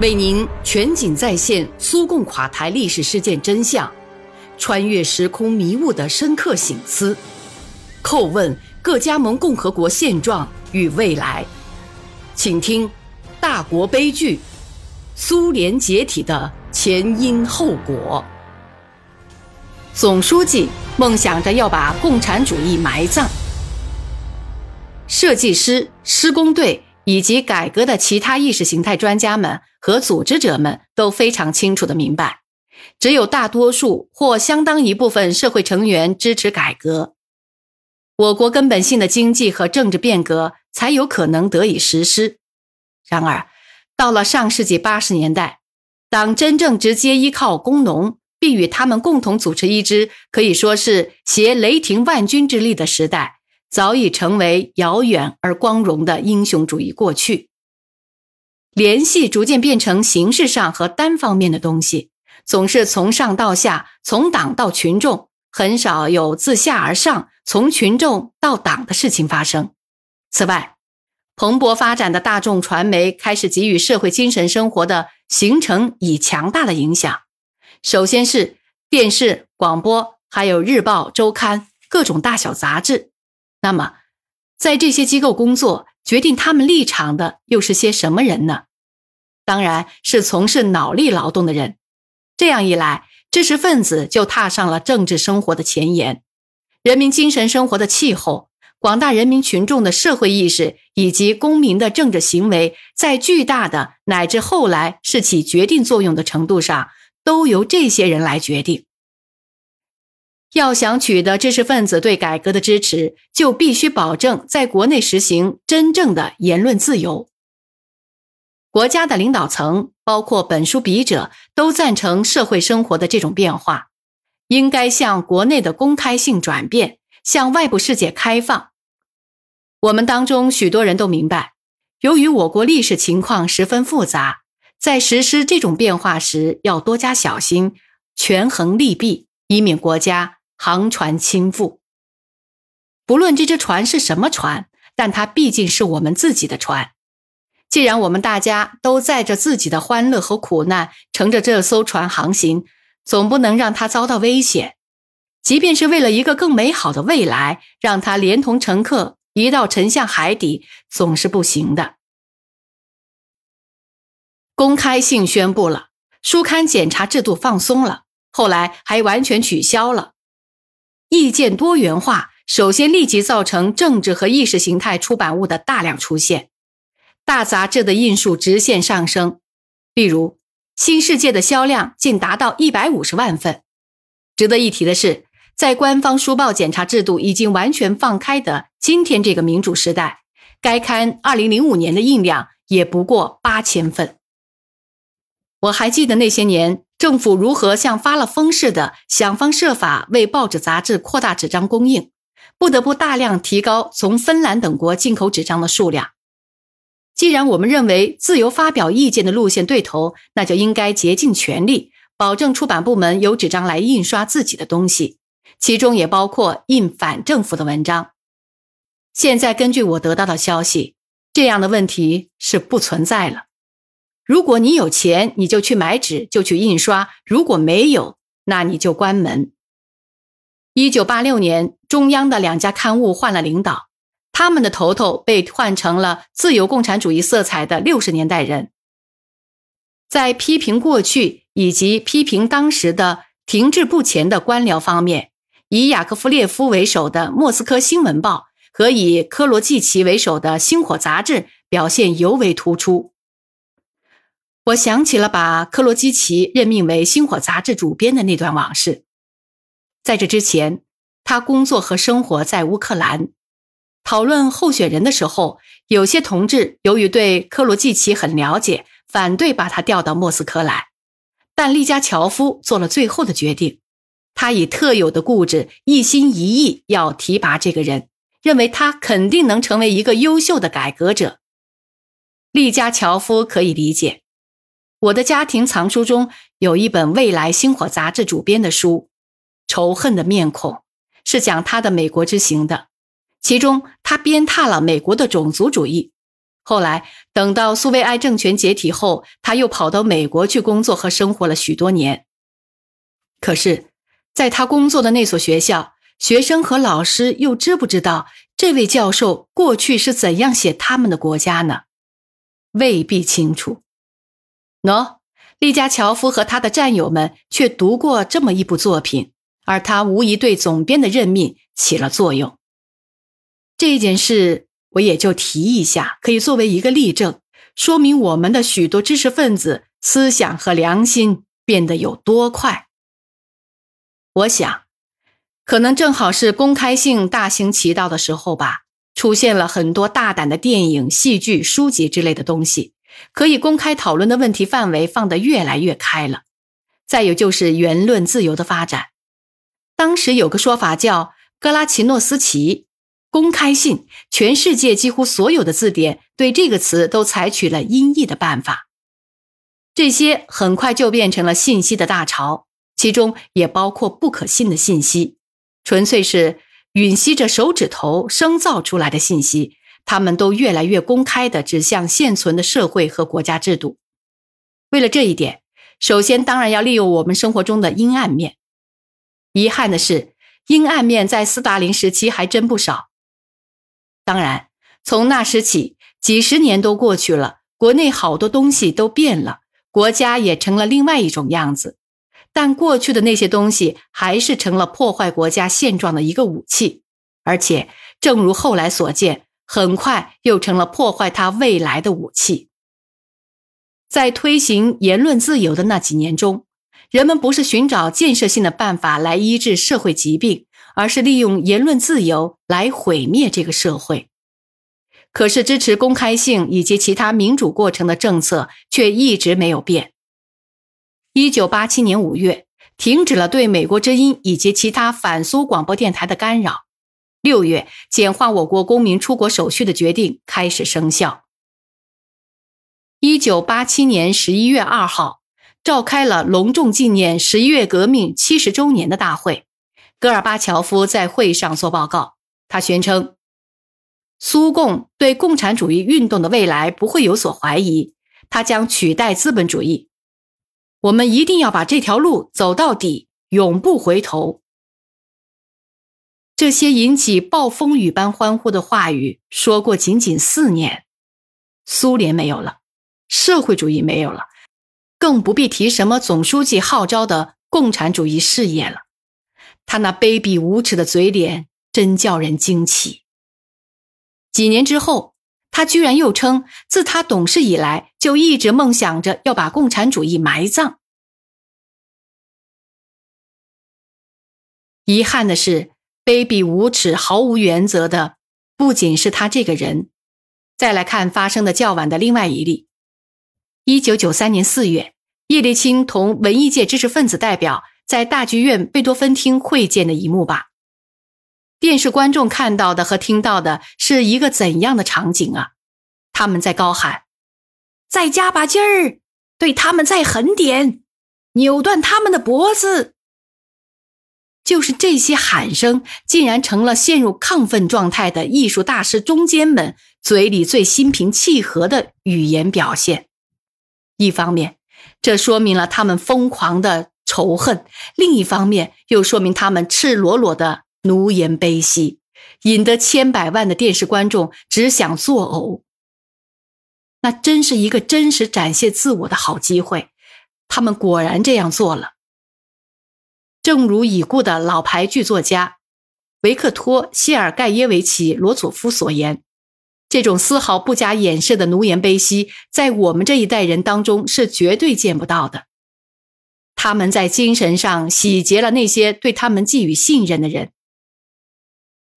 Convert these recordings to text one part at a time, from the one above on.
为您全景再现苏共垮台历史事件真相，穿越时空迷雾的深刻醒思，叩问各加盟共和国现状与未来。请听《大国悲剧：苏联解体的前因后果》。总书记梦想着要把共产主义埋葬，设计师、施工队。以及改革的其他意识形态专家们和组织者们都非常清楚的明白，只有大多数或相当一部分社会成员支持改革，我国根本性的经济和政治变革才有可能得以实施。然而，到了上世纪八十年代，党真正直接依靠工农，并与他们共同组织一支可以说是携雷霆万钧之力的时代。早已成为遥远而光荣的英雄主义过去。联系逐渐变成形式上和单方面的东西，总是从上到下，从党到群众，很少有自下而上，从群众到党的事情发生。此外，蓬勃发展的大众传媒开始给予社会精神生活的形成以强大的影响。首先是电视、广播，还有日报、周刊、各种大小杂志。那么，在这些机构工作、决定他们立场的又是些什么人呢？当然是从事脑力劳动的人。这样一来，知识分子就踏上了政治生活的前沿，人民精神生活的气候、广大人民群众的社会意识以及公民的政治行为，在巨大的乃至后来是起决定作用的程度上，都由这些人来决定。要想取得知识分子对改革的支持，就必须保证在国内实行真正的言论自由。国家的领导层，包括本书笔者，都赞成社会生活的这种变化，应该向国内的公开性转变，向外部世界开放。我们当中许多人都明白，由于我国历史情况十分复杂，在实施这种变化时要多加小心，权衡利弊，以免国家。航船倾覆，不论这只船是什么船，但它毕竟是我们自己的船。既然我们大家都载着自己的欢乐和苦难，乘着这艘船航行，总不能让它遭到危险。即便是为了一个更美好的未来，让它连同乘客一道沉向海底，总是不行的。公开性宣布了，书刊检查制度放松了，后来还完全取消了。意见多元化，首先立即造成政治和意识形态出版物的大量出现，大杂志的印数直线上升。例如，《新世界》的销量竟达到一百五十万份。值得一提的是，在官方书报检查制度已经完全放开的今天这个民主时代，该刊二零零五年的印量也不过八千份。我还记得那些年。政府如何像发了疯似的想方设法为报纸杂志扩大纸张供应，不得不大量提高从芬兰等国进口纸张的数量。既然我们认为自由发表意见的路线对头，那就应该竭尽全力保证出版部门有纸张来印刷自己的东西，其中也包括印反政府的文章。现在根据我得到的消息，这样的问题是不存在了。如果你有钱，你就去买纸，就去印刷；如果没有，那你就关门。一九八六年，中央的两家刊物换了领导，他们的头头被换成了自由共产主义色彩的六十年代人。在批评过去以及批评当时的停滞不前的官僚方面，以雅科夫列夫为首的《莫斯科新闻报》和以科罗季奇为首的《星火》杂志表现尤为突出。我想起了把克罗基奇任命为《星火》杂志主编的那段往事。在这之前，他工作和生活在乌克兰。讨论候选人的时候，有些同志由于对克罗季奇很了解，反对把他调到莫斯科来。但利加乔夫做了最后的决定，他以特有的固执，一心一意要提拔这个人，认为他肯定能成为一个优秀的改革者。利加乔夫可以理解。我的家庭藏书中有一本未来星火杂志主编的书，《仇恨的面孔》，是讲他的美国之行的。其中他鞭挞了美国的种族主义。后来等到苏维埃政权解体后，他又跑到美国去工作和生活了许多年。可是，在他工作的那所学校，学生和老师又知不知道这位教授过去是怎样写他们的国家呢？未必清楚。喏，利加乔夫和他的战友们却读过这么一部作品，而他无疑对总编的任命起了作用。这件事我也就提一下，可以作为一个例证，说明我们的许多知识分子思想和良心变得有多快。我想。可能正好是公开性大行其道的时候吧，出现了很多大胆的电影、戏剧、书籍之类的东西，可以公开讨论的问题范围放得越来越开了。再有就是言论自由的发展。当时有个说法叫“格拉奇诺斯奇”，公开信，全世界几乎所有的字典对这个词都采取了音译的办法。这些很快就变成了信息的大潮，其中也包括不可信的信息。纯粹是吮吸着手指头生造出来的信息，他们都越来越公开的指向现存的社会和国家制度。为了这一点，首先当然要利用我们生活中的阴暗面。遗憾的是，阴暗面在斯大林时期还真不少。当然，从那时起，几十年都过去了，国内好多东西都变了，国家也成了另外一种样子。但过去的那些东西还是成了破坏国家现状的一个武器，而且正如后来所见，很快又成了破坏他未来的武器。在推行言论自由的那几年中，人们不是寻找建设性的办法来医治社会疾病，而是利用言论自由来毁灭这个社会。可是，支持公开性以及其他民主过程的政策却一直没有变。一九八七年五月，停止了对美国之音以及其他反苏广播电台的干扰。六月，简化我国公民出国手续的决定开始生效。一九八七年十一月二号，召开了隆重纪念十一月革命七十周年的大会。戈尔巴乔夫在会上做报告，他宣称，苏共对共产主义运动的未来不会有所怀疑，它将取代资本主义。我们一定要把这条路走到底，永不回头。这些引起暴风雨般欢呼的话语说过仅仅四年，苏联没有了，社会主义没有了，更不必提什么总书记号召的共产主义事业了。他那卑鄙无耻的嘴脸真叫人惊奇。几年之后。他居然又称，自他懂事以来就一直梦想着要把共产主义埋葬。遗憾的是，卑鄙无耻、毫无原则的不仅是他这个人。再来看发生的较晚的另外一例：一九九三年四月，叶利钦同文艺界知识分子代表在大剧院贝多芬厅会见的一幕吧。电视观众看到的和听到的是一个怎样的场景啊？他们在高喊：“再加把劲儿，对他们再狠点，扭断他们的脖子。”就是这些喊声，竟然成了陷入亢奋状态的艺术大师中间们嘴里最心平气和的语言表现。一方面，这说明了他们疯狂的仇恨；另一方面，又说明他们赤裸裸的。奴颜卑膝，引得千百万的电视观众只想作呕。那真是一个真实展现自我的好机会。他们果然这样做了。正如已故的老牌剧作家维克托·谢尔盖耶维奇·罗佐夫所言：“这种丝毫不加掩饰的奴颜卑膝，在我们这一代人当中是绝对见不到的。他们在精神上洗劫了那些对他们寄予信任的人。”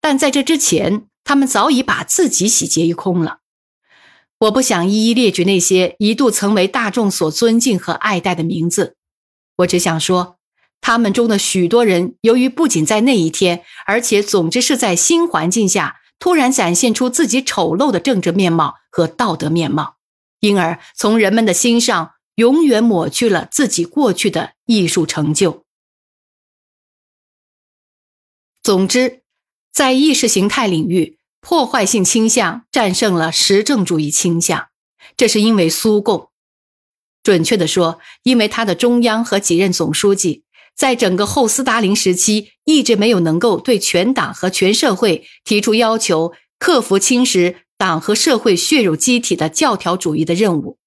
但在这之前，他们早已把自己洗劫一空了。我不想一一列举那些一度曾为大众所尊敬和爱戴的名字，我只想说，他们中的许多人，由于不仅在那一天，而且总之是在新环境下突然展现出自己丑陋的政治面貌和道德面貌，因而从人们的心上永远抹去了自己过去的艺术成就。总之。在意识形态领域，破坏性倾向战胜了实证主义倾向，这是因为苏共，准确的说，因为他的中央和几任总书记在整个后斯大林时期一直没有能够对全党和全社会提出要求，克服侵蚀党和社会血肉机体的教条主义的任务。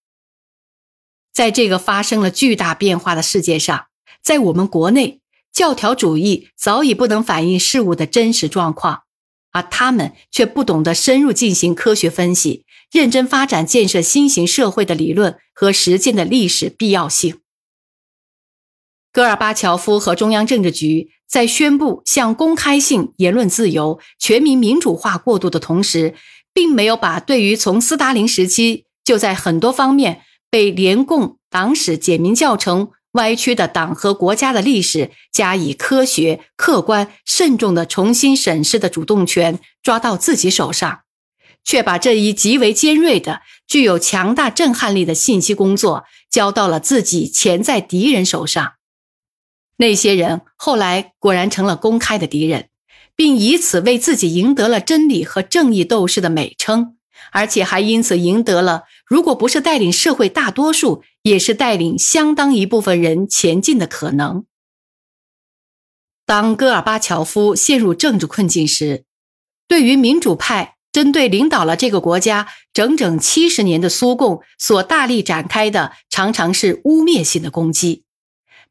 在这个发生了巨大变化的世界上，在我们国内，教条主义早已不能反映事物的真实状况。而他们却不懂得深入进行科学分析，认真发展建设新型社会的理论和实践的历史必要性。戈尔巴乔夫和中央政治局在宣布向公开性言论自由、全民民主化过渡的同时，并没有把对于从斯大林时期就在很多方面被联共党史简明教程。歪曲的党和国家的历史，加以科学、客观、慎重的重新审视的主动权抓到自己手上，却把这一极为尖锐的、具有强大震撼力的信息工作交到了自己潜在敌人手上。那些人后来果然成了公开的敌人，并以此为自己赢得了真理和正义斗士的美称。而且还因此赢得了，如果不是带领社会大多数，也是带领相当一部分人前进的可能。当戈尔巴乔夫陷入政治困境时，对于民主派针对领导了这个国家整整七十年的苏共所大力展开的，常常是污蔑性的攻击。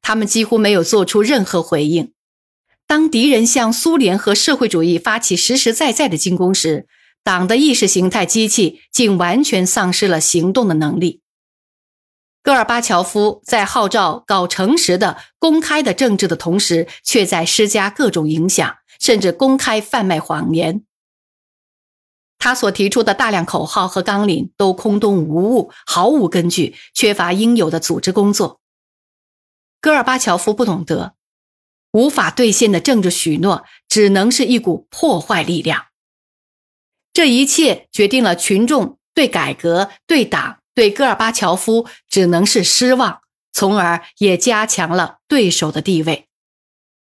他们几乎没有做出任何回应。当敌人向苏联和社会主义发起实实在在的进攻时，党的意识形态机器竟完全丧失了行动的能力。戈尔巴乔夫在号召搞诚实的、公开的政治的同时，却在施加各种影响，甚至公开贩卖谎言。他所提出的大量口号和纲领都空洞无物，毫无根据，缺乏应有的组织工作。戈尔巴乔夫不懂得，无法兑现的政治许诺，只能是一股破坏力量。这一切决定了群众对改革、对党、对戈尔巴乔夫只能是失望，从而也加强了对手的地位。